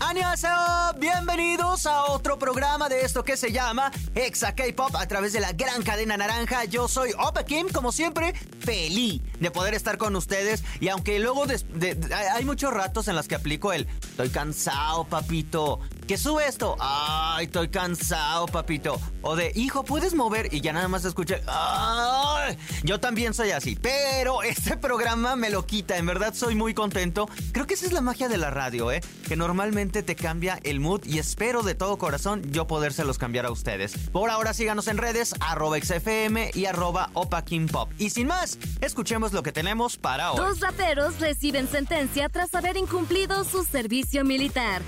¡Annyeonghaseyo! Bienvenidos a otro programa de esto que se llama Exa K-Pop a través de la gran cadena naranja. Yo soy Opa Kim, como siempre, feliz de poder estar con ustedes. Y aunque luego hay muchos ratos en los que aplico el estoy cansado, papito. Que sube esto. Ay, estoy cansado, papito. O de, hijo, ¿puedes mover? Y ya nada más escuché. Ay, yo también soy así. Pero este programa me lo quita. En verdad soy muy contento. Creo que esa es la magia de la radio, ¿eh? Que normalmente te cambia el mood y espero de todo corazón yo podérselos cambiar a ustedes. Por ahora síganos en redes arroba XFM y arroba Opa Pop. Y sin más, escuchemos lo que tenemos para hoy. Dos raperos reciben sentencia tras haber incumplido su servicio militar.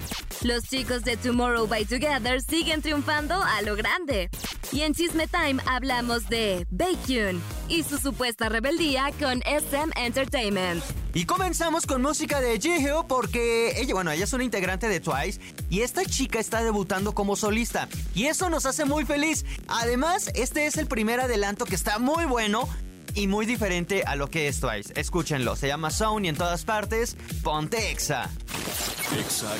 Los chicos de Tomorrow by Together siguen triunfando a lo grande. Y en Chisme Time hablamos de Baekhyun y su supuesta rebeldía con SM Entertainment. Y comenzamos con música de Jihyo porque ella, bueno, ella es una integrante de Twice y esta chica está debutando como solista y eso nos hace muy feliz. Además, este es el primer adelanto que está muy bueno y muy diferente a lo que es Twice. Escúchenlo, se llama Sound y en todas partes, ponte Exa.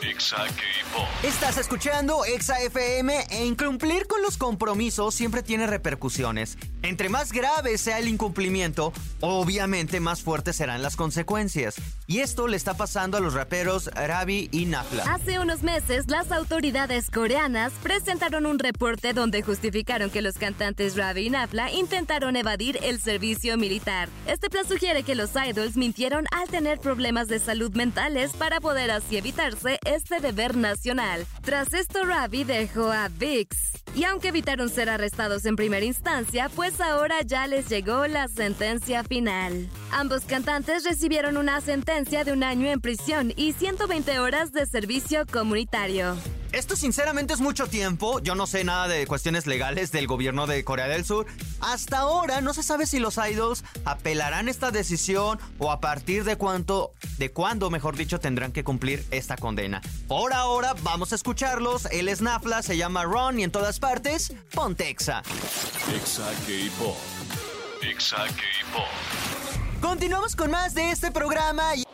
Exa K-Pop. Estás escuchando Exa FM e incumplir con los compromisos siempre tiene repercusiones. Entre más grave sea el incumplimiento, obviamente más fuertes serán las consecuencias. Y esto le está pasando a los raperos Ravi y Nafla. Hace unos meses, las autoridades coreanas presentaron un reporte donde justificaron que los cantantes Ravi y Nafla intentaron evadir el servicio militar. Este plan sugiere que los idols mintieron al tener problemas de salud mentales para poder así evitarse este deber nacional. Tras esto, Ravi dejó a VIX. Y aunque evitaron ser arrestados en primera instancia, pues ahora ya les llegó la sentencia final. Ambos cantantes recibieron una sentencia de un año en prisión y 120 horas de servicio comunitario. Esto sinceramente es mucho tiempo. Yo no sé nada de cuestiones legales del gobierno de Corea del Sur. Hasta ahora no se sabe si los idols apelarán esta decisión o a partir de cuánto, de cuándo, mejor dicho, tendrán que cumplir esta condena. Por ahora vamos a escucharlos. Él es Nafla, se llama Ron y en todas partes, Pontexa. Exa K-Pop. Exa K-Pop. Continuamos con más de este programa y...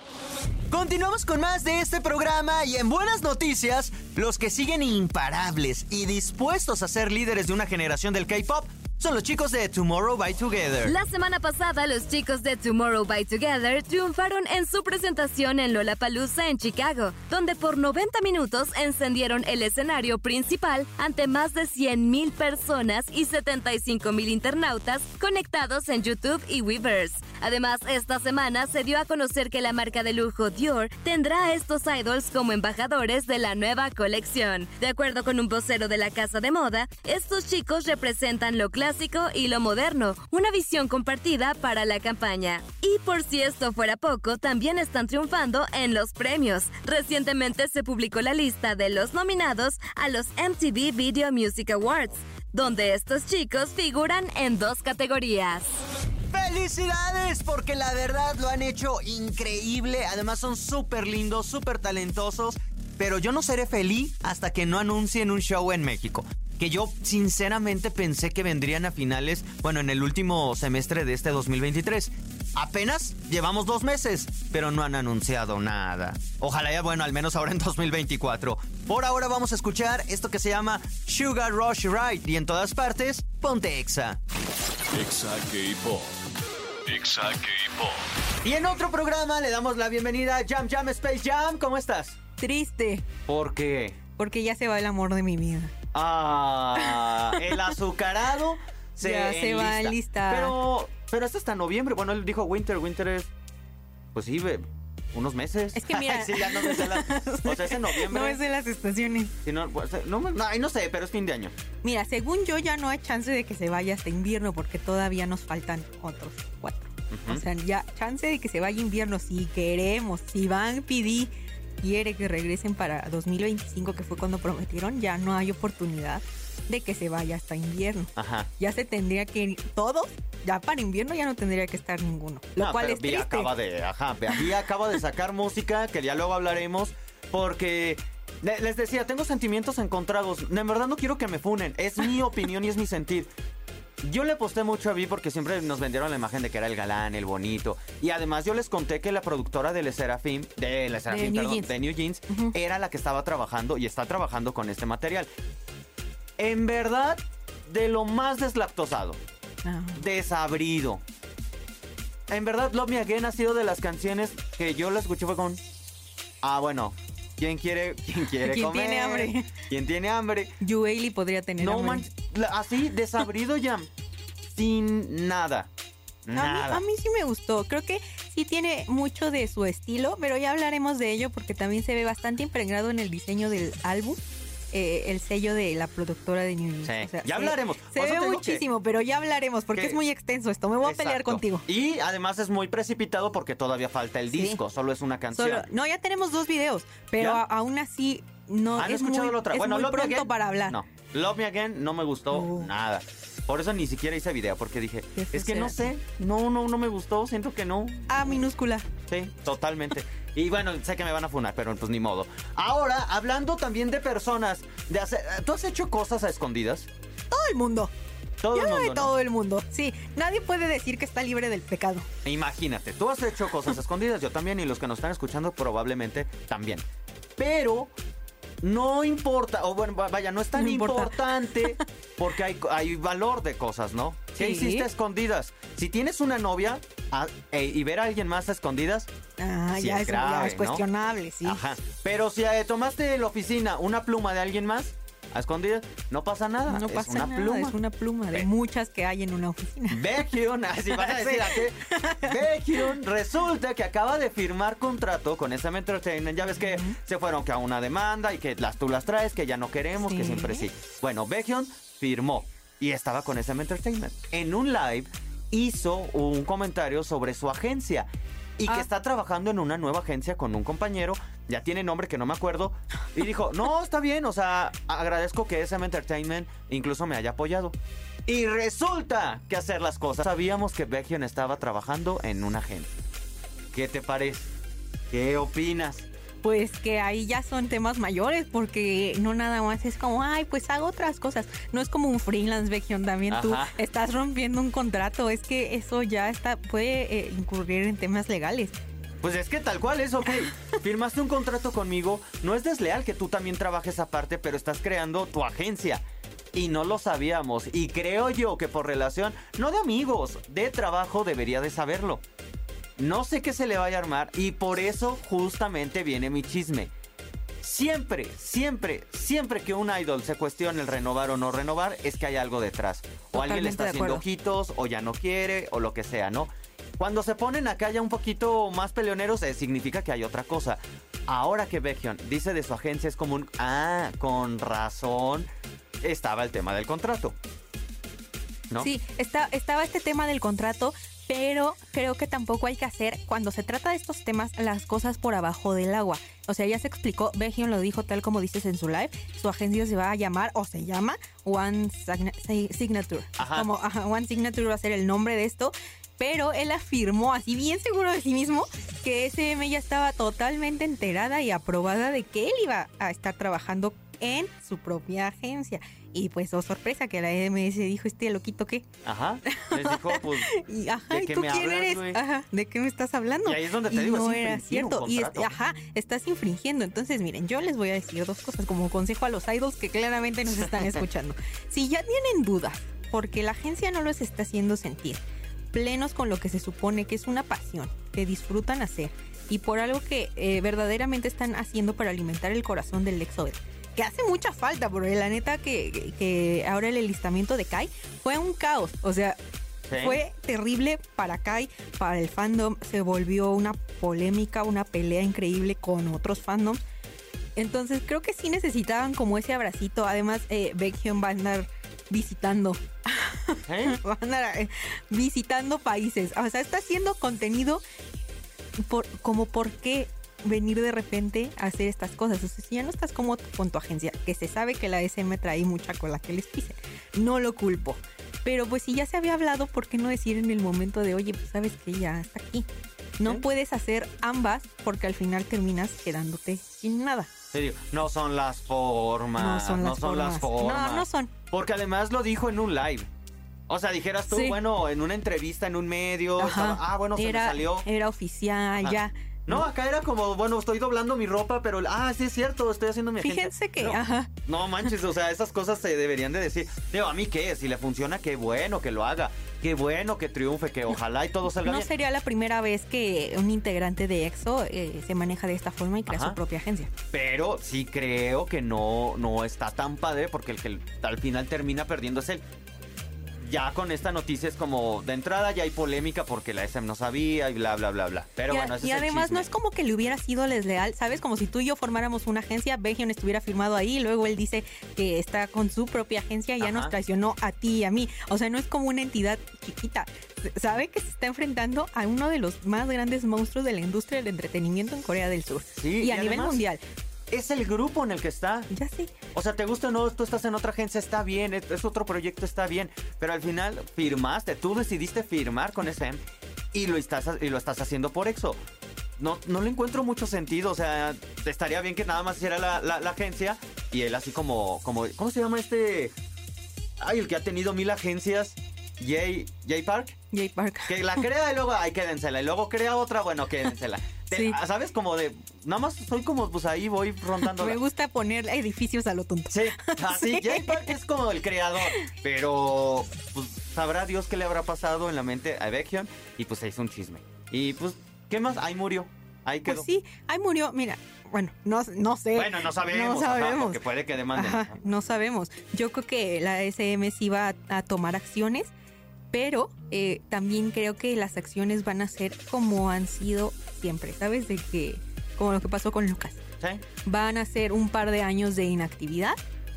Continuamos con más de este programa y en buenas noticias, los que siguen imparables y dispuestos a ser líderes de una generación del K-Pop son los chicos de Tomorrow by Together. La semana pasada, los chicos de Tomorrow by Together triunfaron en su presentación en Lollapalooza en Chicago, donde por 90 minutos encendieron el escenario principal ante más de 100.000 personas y 75.000 internautas conectados en YouTube y Weverse. Además, esta semana se dio a conocer que la marca de lujo Dior tendrá a estos idols como embajadores de la nueva colección. De acuerdo con un vocero de la casa de moda, estos chicos representan lo clásico y lo moderno, una visión compartida para la campaña. Y por si esto fuera poco, también están triunfando en los premios. Recientemente se publicó la lista de los nominados a los MTV Video Music Awards, donde estos chicos figuran en dos categorías. ¡Felicidades! Porque la verdad lo han hecho increíble. Además son súper lindos, súper talentosos. Pero yo no seré feliz hasta que no anuncien un show en México que yo sinceramente pensé que vendrían a finales, bueno, en el último semestre de este 2023. Apenas llevamos dos meses, pero no han anunciado nada. Ojalá ya, bueno, al menos ahora en 2024. Por ahora vamos a escuchar esto que se llama Sugar Rush Ride y en todas partes, ponte Exa. Exa K-Pop. Exa K-Pop. Y en otro programa le damos la bienvenida a Jam Jam Space Jam. ¿Cómo estás? Triste. ¿Por qué? Porque ya se va el amor de mi vida. Ah, el azucarado se ya se va a listar. Pero, pero hasta hasta noviembre. Bueno, él dijo winter, winter es. Pues sí, unos meses. Es que mira. sí, ya no me sé las. O sea, es en noviembre. No es de las estaciones. no, pues, no, no, no, sé, pero es fin de año. Mira, según yo, ya no hay chance de que se vaya hasta invierno porque todavía nos faltan otros cuatro. O sea, ya chance de que se vaya invierno si queremos. Si Van PD quiere que regresen para 2025, que fue cuando prometieron, ya no hay oportunidad. De que se vaya hasta invierno. Ajá. Ya se tendría que ir todos, ya para invierno ya no tendría que estar ninguno. Lo No, cual pero es triste. acaba de, ajá, Vi acaba de sacar música que ya luego hablaremos porque le- les decía, tengo sentimientos encontrados. En verdad no quiero que me funen, es mi opinión y es mi sentir. Yo le posté mucho a Vi porque siempre nos vendieron la imagen de que era el galán, el bonito. Y además yo les conté que la productora de Le Serafim, de Le Serafim, New perdón, Jeans. de New Jeans, era la que estaba trabajando y está trabajando con este material. En verdad, de lo más deslactosado Ah. desabrido. En verdad, Love Me Again ha sido de las canciones que yo la escuché fue con... Ah, bueno. ¿Quién quiere, quién quiere ¿Quién comer? tiene hambre? ¿Quién tiene hambre? Yueli podría tener No hambre. la- así desabrido ya. Sin nada. A mí, a mí sí me gustó. Creo que sí tiene mucho de su estilo, pero ya hablaremos de ello porque también se ve bastante impregnado en el diseño del álbum. Eh, el sello de la productora de New Jeans. Sí, O sea, ya hablaremos. Se ve que- muchísimo, pero ya hablaremos porque que- es muy extenso esto. Me voy a pelear contigo. Y además es muy precipitado porque todavía falta el Sí. disco, solo es una canción. Solo, no, ya tenemos dos videos, pero aún así no ¿Han es escuchado muy, la otra? es bueno, muy Love Me pronto Again, para hablar. No, Love Me Again no me gustó nada. Por eso ni siquiera hice video, porque dije, es que no sé, no, no, no me gustó, siento que no. A minúscula. Sí, totalmente. Y bueno, sé que me van a funar, pero pues ni modo. Ahora, hablando también de personas, de hacer, ¿tú has hecho cosas a escondidas? Todo el mundo. Todo Yo el de mundo, ¿no? todo el mundo. Sí, nadie puede decir que está libre del pecado. Imagínate, tú has hecho cosas escondidas, yo también, y los que nos están escuchando probablemente también. Pero no importa, o bueno, va- vaya, no es tan No importa. importante porque hay, hay valor de cosas, ¿no? ¿Qué Sí. hiciste a escondidas? Si tienes una novia a- e- y ver a alguien más a escondidas, Ah, Sí ya, es ya grave, es ¿no? cuestionable, sí. Ajá. Pero si eh, tomaste en la oficina una pluma de alguien más a escondidas, no pasa nada. No es pasa una nada, pluma. es una pluma de Ve. muchas que hay en una oficina. Baekhyun, así van a decir. Baekhyun resulta que acaba de firmar contrato con SM Entertainment. Ya ves que se fueron que a una demanda y que las tú las traes, que ya no queremos, que siempre sí. Bueno, Baekhyun firmó y estaba con SM Entertainment. En un live hizo un comentario sobre su agencia y que Ah. está trabajando en una nueva agencia con un compañero. Ya tiene nombre que no me acuerdo. Y dijo, no, está bien, o sea, agradezco que SM Entertainment incluso me haya apoyado. Y resulta que hacer las cosas. Sabíamos que Baekhyun estaba trabajando en una agencia. ¿Qué te parece? ¿Qué opinas? Pues que ahí ya son temas mayores, porque no nada más es como, ay, pues hago otras cosas. No es como un freelance, Baekhyun, también tú Ajá. estás rompiendo un contrato. Es que eso ya está puede eh, incurrir en temas legales. Pues es que tal cual es, ok. Firmaste un contrato conmigo. No es desleal que tú también trabajes aparte, pero estás creando tu agencia. Y no lo sabíamos. Y creo yo que por relación, no de amigos, de trabajo debería de saberlo. No sé qué se le vaya a armar y por eso justamente viene mi chisme. Siempre, siempre, siempre que un idol se cuestione el renovar o no renovar, es que hay algo detrás. O alguien le está haciendo ojitos, o ya no quiere, o lo que sea, ¿no? Cuando se ponen acá ya un poquito más peleoneros, eh, significa que hay otra cosa. Ahora que Baekhyun dice de su agencia es como un... Ah, con razón. Estaba el tema del contrato. ¿No? Sí, está, estaba este tema del contrato, pero creo que tampoco hay que hacer, cuando se trata de estos temas, las cosas por abajo del agua. O sea, ya se explicó, Baekhyun lo dijo tal como dices en su live, su agencia se va a llamar, o se llama, One Signa- Si- Signature. Ajá. Como ajá, One Signature va a ser el nombre de esto. Pero él afirmó, así bien seguro de sí mismo, que SM ya estaba totalmente enterada y aprobada de que él iba a estar trabajando en su propia agencia. Y pues, oh sorpresa, que la EMS dijo, este loquito, ¿qué? Ajá. Les dijo, pues... Y, ajá, ¿De ¿y qué tú me quién hablas, eres? Ajá, ¿de qué me estás hablando? Y ahí es donde te Y digo, no era cierto. Y es- ajá, estás infringiendo. Entonces, miren, yo les voy a decir dos cosas como consejo a los idols que claramente nos están escuchando. si ya tienen dudas, porque la agencia no los está haciendo sentir plenos con lo que se supone que es una pasión, que disfrutan hacer, y por algo que eh, verdaderamente están haciendo para alimentar el corazón del Exodet. Que hace mucha falta, porque la neta que, que ahora el enlistamiento de Kai fue un caos. O sea, Sí. fue terrible para Kai, para el fandom. Se volvió una polémica, una pelea increíble con otros fandoms. Entonces creo que sí necesitaban como ese abracito. Además, eh, Baekhyun va a andar visitando, ¿Eh? va a andar eh, visitando países. O sea, está haciendo contenido por, como por qué venir de repente a hacer estas cosas. O sea, si ya no estás como con tu agencia, que se sabe que la SM trae mucha cola que les pisen, no lo culpo. Pero pues si ya se había hablado, ¿por qué no decir en el momento de, oye, pues sabes que ya está aquí? No puedes hacer ambas porque al final terminas quedándote sin nada. Serio, no son las formas. No son las, formas. No, no son. Porque además lo dijo en un live. O sea, dijeras tú, bueno, en una entrevista, en un medio. ah, bueno, se me salió. Era oficial, ya. No, acá era como, bueno, estoy doblando mi ropa, pero, ah, sí es cierto, estoy haciendo mi Fíjense que, no, ajá. No manches, o sea, esas cosas se deberían de decir. Digo, a mí qué, si le funciona, qué bueno que lo haga. Qué bueno que triunfe, que ojalá y todo salga no bien. No sería la primera vez que un integrante de EXO eh, se maneja de esta forma y crea su propia agencia. Pero sí creo que no, no está tan padre porque el que al final termina perdiendo es él ya con esta noticia es como de entrada ya hay polémica porque la SM no sabía y bla, bla, bla, bla. Pero y, bueno, Y además no es como que le hubiera sido desleal, ¿sabes? Como si tú y yo formáramos una agencia, Baekhyun estuviera firmado ahí, luego él dice que está con su propia agencia y ya nos traicionó a ti y a mí. O sea, no es como una entidad chiquita. Sabe que se está enfrentando a uno de los más grandes monstruos de la industria del entretenimiento en Corea del Sur. Sí, y a nivel mundial es el grupo en el que está. Ya sí. O sea, te gusta o no, tú estás en otra agencia, está bien, es, otro proyecto, está bien. Pero al final firmaste, tú decidiste firmar con SM y lo estás, y lo estás haciendo por EXO. No, no le encuentro mucho sentido. O sea, estaría bien que nada más hiciera la, agencia y él así como, como. ¿Cómo se llama este? Ay, el que ha tenido mil agencias. Jay, Jay Park. Jay Park. Que la crea y luego, ay, quédensela. Y luego crea otra, bueno, quédensela. ¿Sabes? Como de. Nada más soy como, pues ahí voy rondando. Me gusta poner edificios a lo tonto. Sí, así. Jay Park es como el creador. Pero, pues, sabrá Dios qué le habrá pasado en la mente a Baekhyun. Y pues se hizo un chisme. Y pues, ¿qué más? Ahí murió. Ahí pues quedó. Pues sí, ahí murió. Mira, bueno, no, no sé. Bueno, no sabemos. No sabemos. porque puede que demanden. no sabemos. Yo creo que la SM sí va a tomar acciones pero eh, también creo que las acciones van a ser como han sido siempre, ¿sabes? De que, como lo que pasó con Lucas. ¿Sí? Van a ser un par de años de inactividad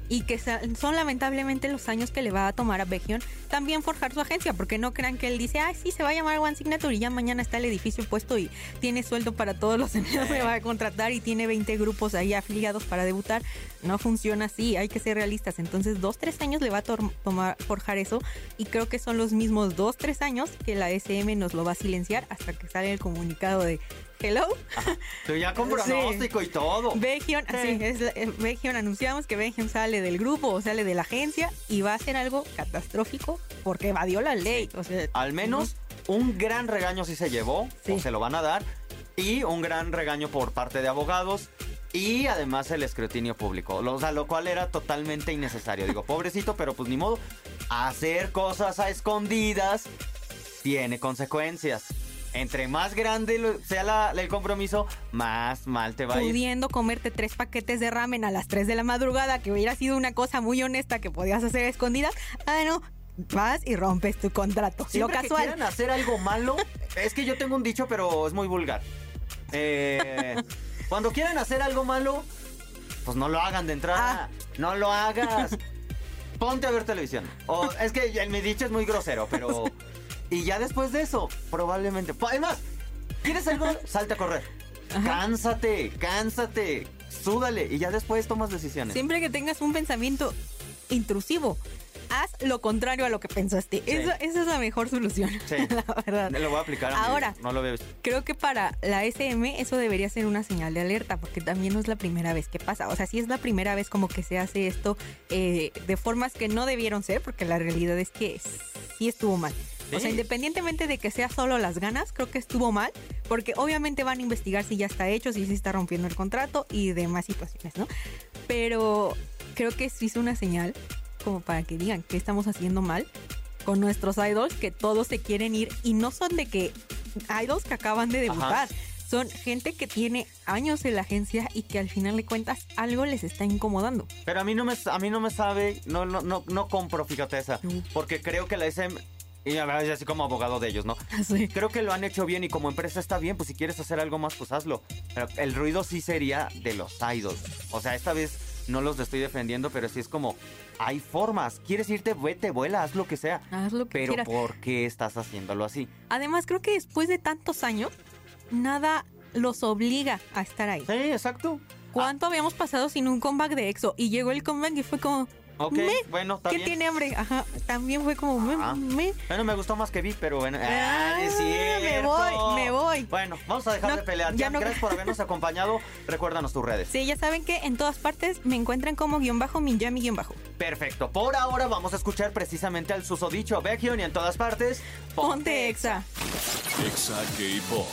y que son lamentablemente los años que le va a tomar a Baekhyun también forjar su agencia, porque no crean que él dice, ay, sí, se va a llamar One Signature y ya mañana está el edificio puesto y tiene sueldo para todos los empleados que va a contratar y tiene 20 grupos ahí afiliados para debutar. No funciona así, hay que ser realistas. Entonces, dos, tres años le va a tomar forjar eso y creo que son los mismos dos, tres años que la SM nos lo va a silenciar hasta que sale el comunicado de Hello. Pero ya con pronóstico y todo. Baekhyun, así es, eh, anunciamos que Baekhyun sale del grupo o sale de la agencia y va a ser algo catastrófico porque evadió la ley. O sea, Al menos un gran regaño sí se llevó, o se lo van a dar, y un gran regaño por parte de abogados. Y además el escrutinio público, o sea, lo cual era totalmente innecesario. Digo, pobrecito, pero pues ni modo. Hacer cosas a escondidas tiene consecuencias entre más grande sea el compromiso, más mal te va a ir. Pudiendo comerte tres paquetes de ramen a las 3 de la madrugada, que hubiera sido una cosa muy honesta que podías hacer escondida, ah, no, vas y rompes tu contrato. Siempre Lo casual. Que quieran hacer algo malo, es que yo tengo un dicho, pero es muy vulgar. Eh, cuando quieran hacer algo malo, pues no lo hagan de entrada. Ah. No lo hagas. Ponte a ver televisión. O, es que mi dicho es muy grosero, pero Y ya después de eso, probablemente. Además, ¿quieres algo? Salte a correr. Cánsate, cánsate, súdale y ya después tomas decisiones. Siempre que tengas un pensamiento intrusivo, haz lo contrario a lo que pensaste. Esa, es la mejor solución. Sí. la verdad. Lo voy a aplicar. Ahora, no lo veo. Creo que para la SM eso debería ser una señal de alerta, porque también no es la primera vez que pasa. O sea, sí es la primera vez como que se hace esto eh, de formas que no debieron ser, porque la realidad es que sí estuvo mal. O sea, independientemente de que sea solo las ganas, creo que estuvo mal, porque obviamente van a investigar si ya está hecho, si se está rompiendo el contrato y demás situaciones, ¿no? Pero creo que sí es una señal como para que digan que estamos haciendo mal con nuestros idols, que todos se quieren ir y no son de que idols que acaban de debutar. Son gente que tiene años en la agencia y que al final de cuentas algo les está incomodando. Pero a mí no me, a mí no me sabe, no, no, no, no compro, fíjate esa. Porque creo que la SM y a ver, así como abogado de ellos, ¿no? Sí. Creo que lo han hecho bien y como empresa está bien, pues si quieres hacer algo más, pues hazlo. Pero el ruido sí sería de los idols. O sea, esta vez no los estoy defendiendo, pero sí es como, hay formas. ¿Quieres irte? Vete, vuela, haz lo que sea. Haz lo que Pero ¿por qué estás haciéndolo así? Además, creo que después de tantos años, nada los obliga a estar ahí. Sí, exacto. ¿Cuánto habíamos pasado sin un comeback de EXO? Y llegó el comeback y fue como, Ok, Me, bueno, está ¿qué bien. tiene hambre? Ajá, también fue como, me, me. Bueno, me gustó más que vi, pero bueno. Ah, es me voy, me voy. Bueno, vamos a dejar No, de pelear. ya Jan, no- Gracias por habernos acompañado. Recuérdanos tus redes. Sí, ya saben que en todas partes me encuentran como guion bajo, Minjami guion bajo. Perfecto. Por ahora vamos a escuchar precisamente al susodicho Baekhyun y en todas partes. Ponte exa. Exa K-Pop.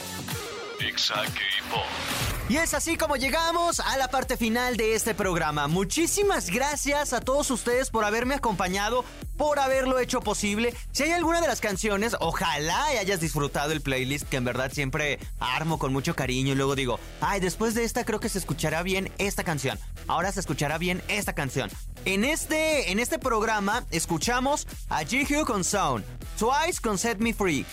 Exa K-Pop. Y es así como llegamos a la parte final de este programa. Muchísimas gracias a todos ustedes por haberme acompañado, por haberlo hecho posible. Si hay alguna de las canciones, ojalá hayas disfrutado el playlist que en verdad siempre armo con mucho cariño y luego digo, ay, después de esta creo que se escuchará bien esta canción. Ahora se escuchará bien esta canción. En este, en este programa escuchamos a Jihyun con Sound, Twice con Set Me Free,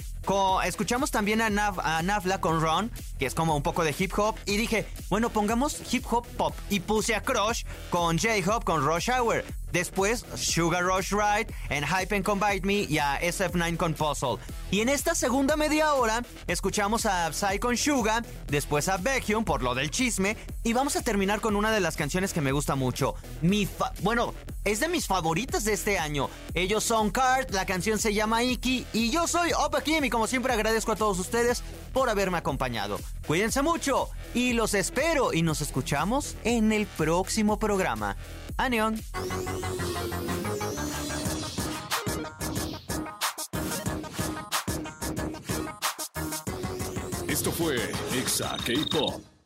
Escuchamos también a, Nav- a Navla con Ron, que es como un poco de hip hop, y dije, bueno, pongamos hip hop pop. Y puse a Crush con J-Hop con Rush Hour. Después, Sugar Rush Ride, en Hype and Combine Me y a SF9 con Puzzle. Y en esta segunda media hora, escuchamos a Psy con Suga, después a Baekhyun por lo del chisme, y vamos a terminar con una de las canciones que me gusta mucho. Mi fa- bueno, es de mis favoritas de este año. Ellos son Card, la canción se llama Iki, y yo soy Opa Kim, y como siempre agradezco a todos ustedes por haberme acompañado. Cuídense mucho, y los espero, y nos escuchamos en el próximo programa. Aneon. Esto fue Exa K-Pop.